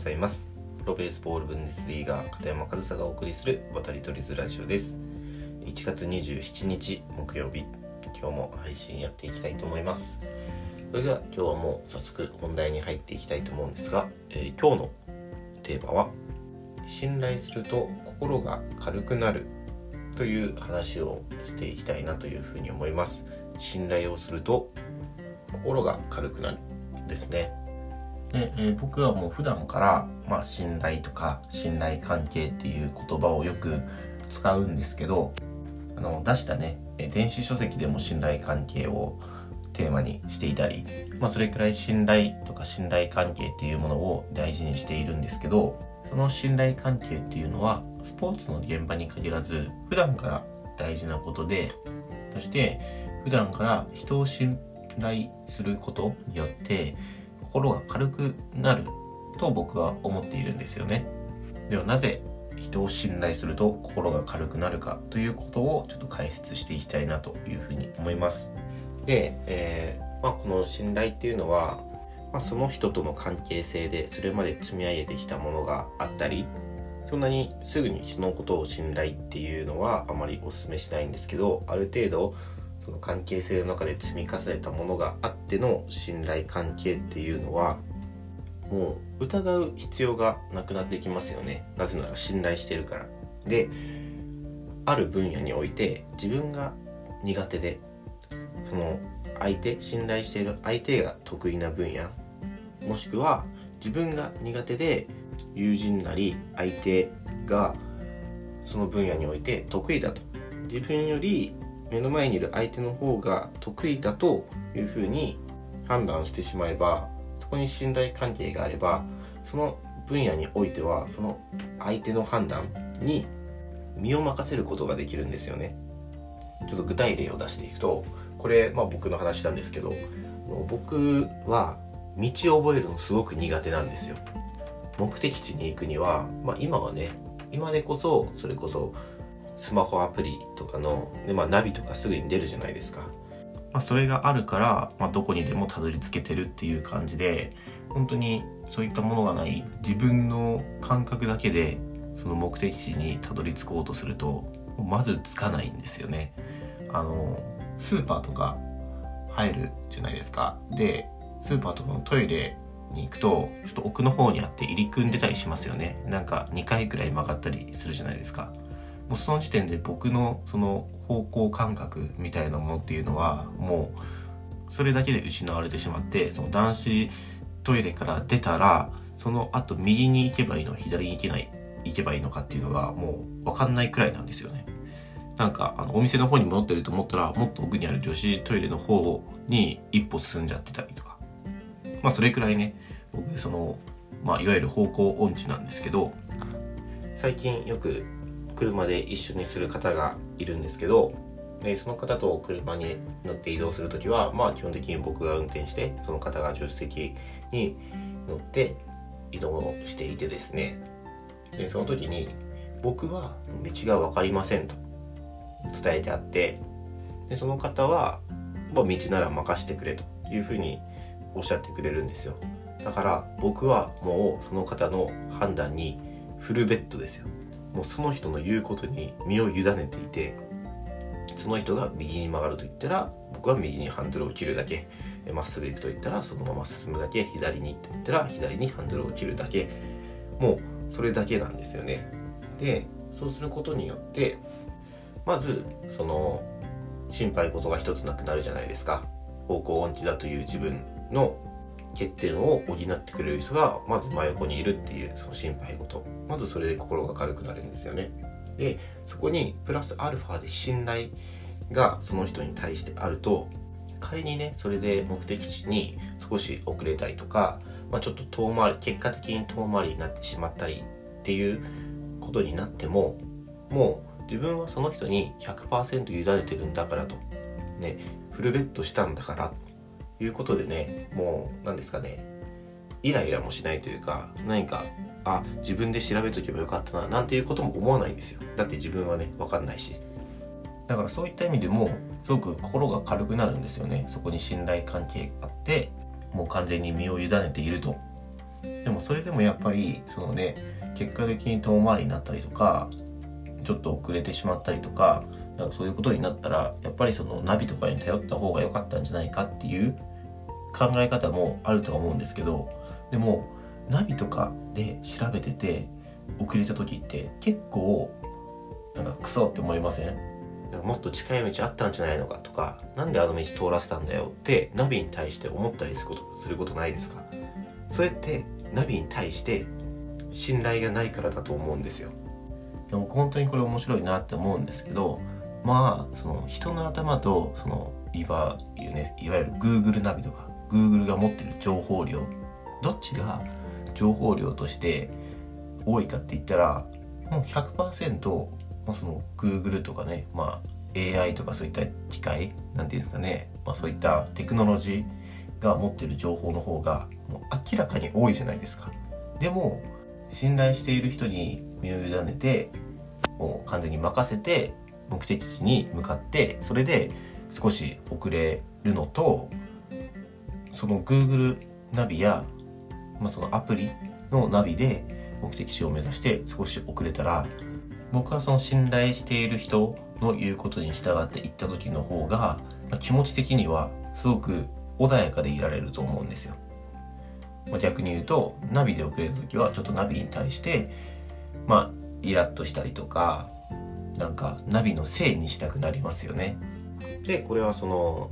ございます。プロベースボールブンデスリーガー片山和沙がお送りする渡り鳥ズラジオです。1月27日木曜日。今日も配信やっていきたいと思います。それでは今日はもう早速本題に入っていきたいと思うんですが、えー、今日のテーマは信頼すると心が軽くなるという話をしていきたいなというふうに思います。信頼をすると心が軽くなるですね。で、えー、僕はもう普段から、まあ、信頼とか信頼関係っていう言葉をよく使うんですけどあの出したね電子書籍でも信頼関係をテーマにしていたり、まあ、それくらい信頼とか信頼関係っていうものを大事にしているんですけどその信頼関係っていうのはスポーツの現場に限らず普段から大事なことでそして普段から人を信頼することによって心が軽くなると僕は思っているんですよね。ではなぜ人を信頼すると心が軽くなるかということをちょっと解説していきたいなというふうに思います。で、えー、まあ、この信頼っていうのは、まあ、その人との関係性でそれまで積み上げてきたものがあったりそんなにすぐに人のことを信頼っていうのはあまりお勧めしないんですけどある程度その関係性の中で積み重ねたものがあっての信頼関係っていうのはもう疑う必要がなくなってきますよね。なぜなら信頼してるから。である分野において自分が苦手でその相手信頼している相手が得意な分野もしくは自分が苦手で友人なり相手がその分野において得意だと。自分より目の前にいる相手の方が得意だというふうに判断してしまえばそこに信頼関係があればその分野においてはその相手の判断に身を任せることができるんですよね。ちょっと具体例を出していくとこれ、まあ、僕の話なんですけど僕は道を覚えるのすごく苦手なんですよ。目的地に行くには、まあ、今はね今でこそそれこそスマホアプリとかので、まあ、ナビとかすぐに出るじゃないですか。まあ、それがあるから、まあ、どこにでもたどり着けてるっていう感じで本当にそういったものがない自分の感覚だけでその目的地にたどり着こうとするとまずつかないんですよね。あのスーパーとか入るじゃないですか。でスーパーとかのトイレに行くとちょっと奥の方にあって入り組んでたりしますよね。なんか2回くらい曲がったりするじゃないですか。もうその時点で僕のその方向感覚みたいなものっていうのはもうそれだけで失われてしまってその男子トイレから出たらその後右に行けばいいの左に行けない行けばいいのかっていうのがもう分かんないくらいなんですよね。なんかあのお店の方に戻ってると思ったらもっと奥にある女子トイレの方に一歩進んじゃってたりとかまあそれくらいね僕そのまあいわゆる方向音痴なんですけど最近よく車で一緒にする方がいるんですけど、でその方と車に乗って移動する時は、まあ基本的に僕が運転して、その方が助手席に乗って移動していてですね、でその時に僕は道が分かりませんと伝えてあって、でその方は、まあ、道なら任してくれというふうにおっしゃってくれるんですよ。だから僕はもうその方の判断にフルベッドですよ。もうその人の言うことに身を委ねていてその人が右に曲がると言ったら僕は右にハンドルを切るだけまっすぐ行くと言ったらそのまま進むだけ左に行って言ったら左にハンドルを切るだけ。もうそれだけなんですよね。でそうすることによってまずその心配事が一つなくなるじゃないですか。方向音痴だという自分の欠点を補ってくれる人がまず真横にいるっていうその心配事。まずそれで心が軽くなるんですよね。でそこにプラスアルファで信頼がその人に対してあると仮にねそれで目的地に少し遅れたりとか、まあ、ちょっと遠回り結果的に遠回りになってしまったりっていうことになってももう自分はその人に100%委ねてるんだからと。ねフルベットしたんだから。いうことでねもう何ですかねイライラもしないというか何かあ自分で調べとけばよかったななんていうことも思わないんですよ。だって自分はね分かんないし。だからそういった意味でもすごく心が軽くなるんですよね。そこに信頼関係があってもう完全に身を委ねていると。でもそれでもやっぱりそのね結果的に遠回りになったりとかちょっと遅れてしまったりとかなんかそういうことになったらやっぱりそのナビとかに頼った方が良かったんじゃないかっていう考え方もあるとは思うんですけどでもナビとかで調べてて遅れた時って結構なんかクソって思いません？もっと近い道あったんじゃないのかとか何であの道通らせたんだよってナビに対して思ったりすることすることないですか？それってナビに対して信頼がないからだと思うんですよ。でも本当にこれ面白いなって思うんですけどまあその人の頭とそのいわいわゆる Google ナビとか Google が持ってる情報量どっちが情報量として多いかって言ったらもう100%、まあ、その Google とかね、まあ、AI とかそういった機械なんていうんですかね、まあ、そういったテクノロジーが持ってる情報の方がもう明らかに多いじゃないですか。でも信頼している人に身を委ねてもう完全に任せて目的地に向かってそれで少し遅れるのとその Google ナビや、まあ、そのアプリのナビで目的地を目指して少し遅れたら僕はその信頼している人の言うことに従って行った時の方が、まあ、気持ち的にはすごく穏やかでいられると思うんですよ。まあ、逆に言うとナビで遅れた時はちょっとナビに対してまあイラッとしたりとかなんかナビのせいにしたくなりますよね。でこれはその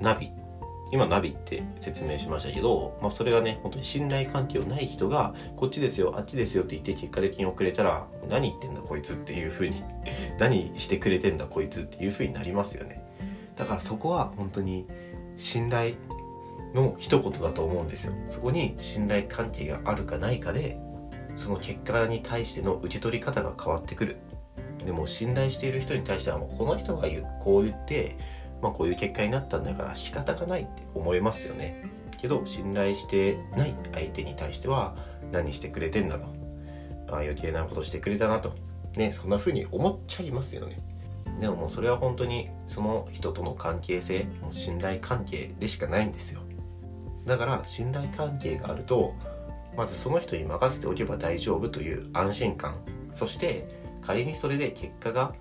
ナビ今ナビって説明しましたけど、まあ、それがね本当に信頼関係のない人がこっちですよあっちですよって言って結果的に遅れたら何言ってんだこいつっていう風に 何してくれてんだこいつっていう風になりますよね。だからそこは本当に信頼の一言だと思うんですよ。そこに信頼関係があるかないかでその結果に対しての受け取り方が変わってくる。でも信頼している人に対してはもうこの人が言うこう言ってまあこういう結果になったんだから仕方がないって思いますよね。けど信頼してない相手に対しては何してくれてんだと。あ余計なことしてくれたなと。ねそんな風に思っちゃいますよね。でももうそれは本当にその人との関係性もう信頼関係でしかないんですよ。だから信頼関係があるとまずその人に任せておけば大丈夫という安心感。そして仮にそれで結果が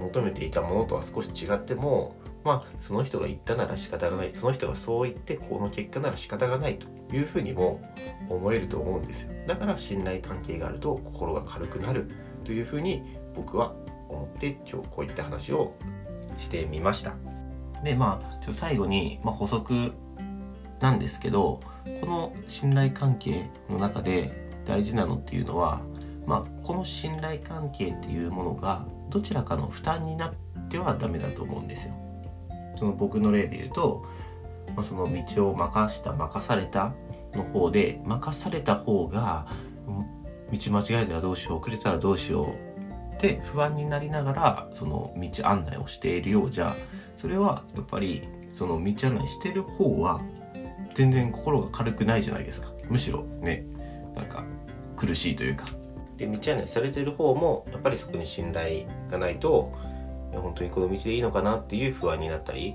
求めていたものとは少し違ってもまあその人が言ったなら仕方がない。その人がそう言ってこの結果なら仕方がないというふうにも思えると思うんですよ。だから信頼関係があると心が軽くなるというふうに僕は思って今日こういった話をしてみました。でまあちょ最後に、まあ、補足なんですけどこの信頼関係の中で大事なのっていうのは、まあ、この信頼関係っていうものがどちらかの負担になってはダメだと思うんですよ。その僕の例で言うと、まあ、その道を任した任されたの方で任された方が道間違えたらどうしよう遅れたらどうしようって不安になりながらその道案内をしているようじゃそれはやっぱりその道案内してる方は全然心が軽くないじゃないですか。むしろねなんか苦しいというか。で道案内されてる方もやっぱりそこに信頼がないと本当にこの道でいいのかなっていう不安になったり、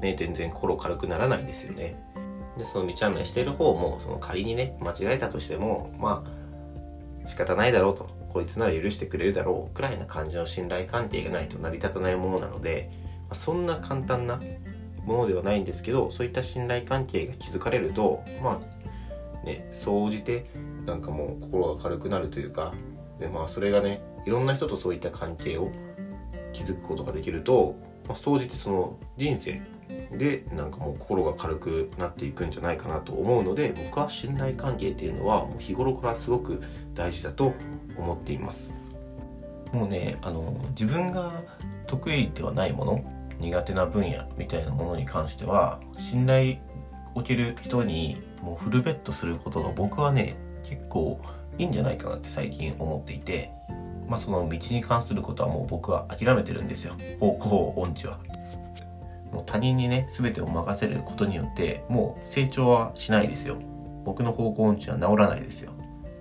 ね、全然心軽くならないんですよね。で、その道案内してる方も、その仮にね、間違えたとしても、まあ、仕方ないだろうと、こいつなら許してくれるだろう、くらいな感じの信頼関係がないと成り立たないものなので、まあ、そんな簡単なものではないんですけど、そういった信頼関係が築かれると、まあ、ね、総じて、なんかもう心が軽くなるというか、でまあ、それがね、いろんな人とそういった関係を気づくことができると、まあ、総じてその人生でなんかもう心が軽くなっていくんじゃないかなと思うので僕は信頼関係っていうのはもう日頃からすごく大事だと思っています。もうねあの自分が得意ではないもの苦手な分野みたいなものに関しては信頼おける人にもうフルベットすることが僕はね結構いいんじゃないかなって最近思っていて。まあ、その道に関することはもう僕は諦めてるんですよ方向音痴は。もう他人にね全てを任せることによってもう成長はしないですよ。僕の方向音痴は治らないですよ。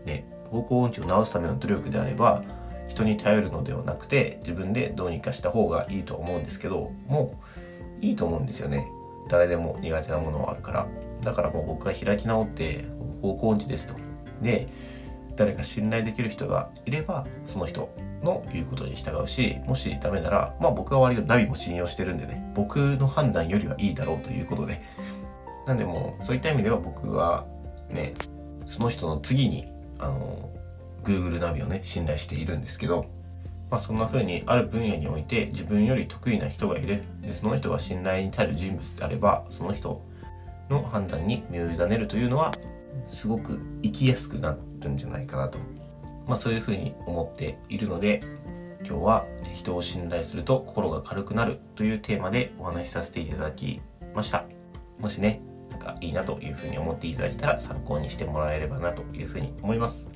ね、方向音痴を治すための努力であれば人に頼るのではなくて自分でどうにかした方がいいと思うんですけどもういいと思うんですよね誰でも苦手なものはあるからだからもう僕は開き直って方向音痴ですとで誰か信頼できる人がいればその人の言うことに従うしもしダメならまあ僕は割とナビも信用してるんでね僕の判断よりはいいだろうということで。なんでもうそういった意味では僕はねその人の次にあの Google ナビをね信頼しているんですけどまあ、そんな風にある分野において自分より得意な人がいる。でその人が信頼に足る人物であればその人の判断に身を委ねるというのはすごく生きやすくなるんじゃないかなと、まあ、そういうふうに思っているので今日は人を信頼すると心が軽くなるというテーマでお話しさせていただきました。もしねなんかいいなというふうに思っていただけたら参考にしてもらえればなというふうに思います。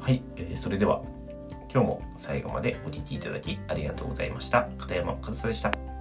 はい、えー、それでは今日も最後までお聴きいただきありがとうございました。片山和沙でした。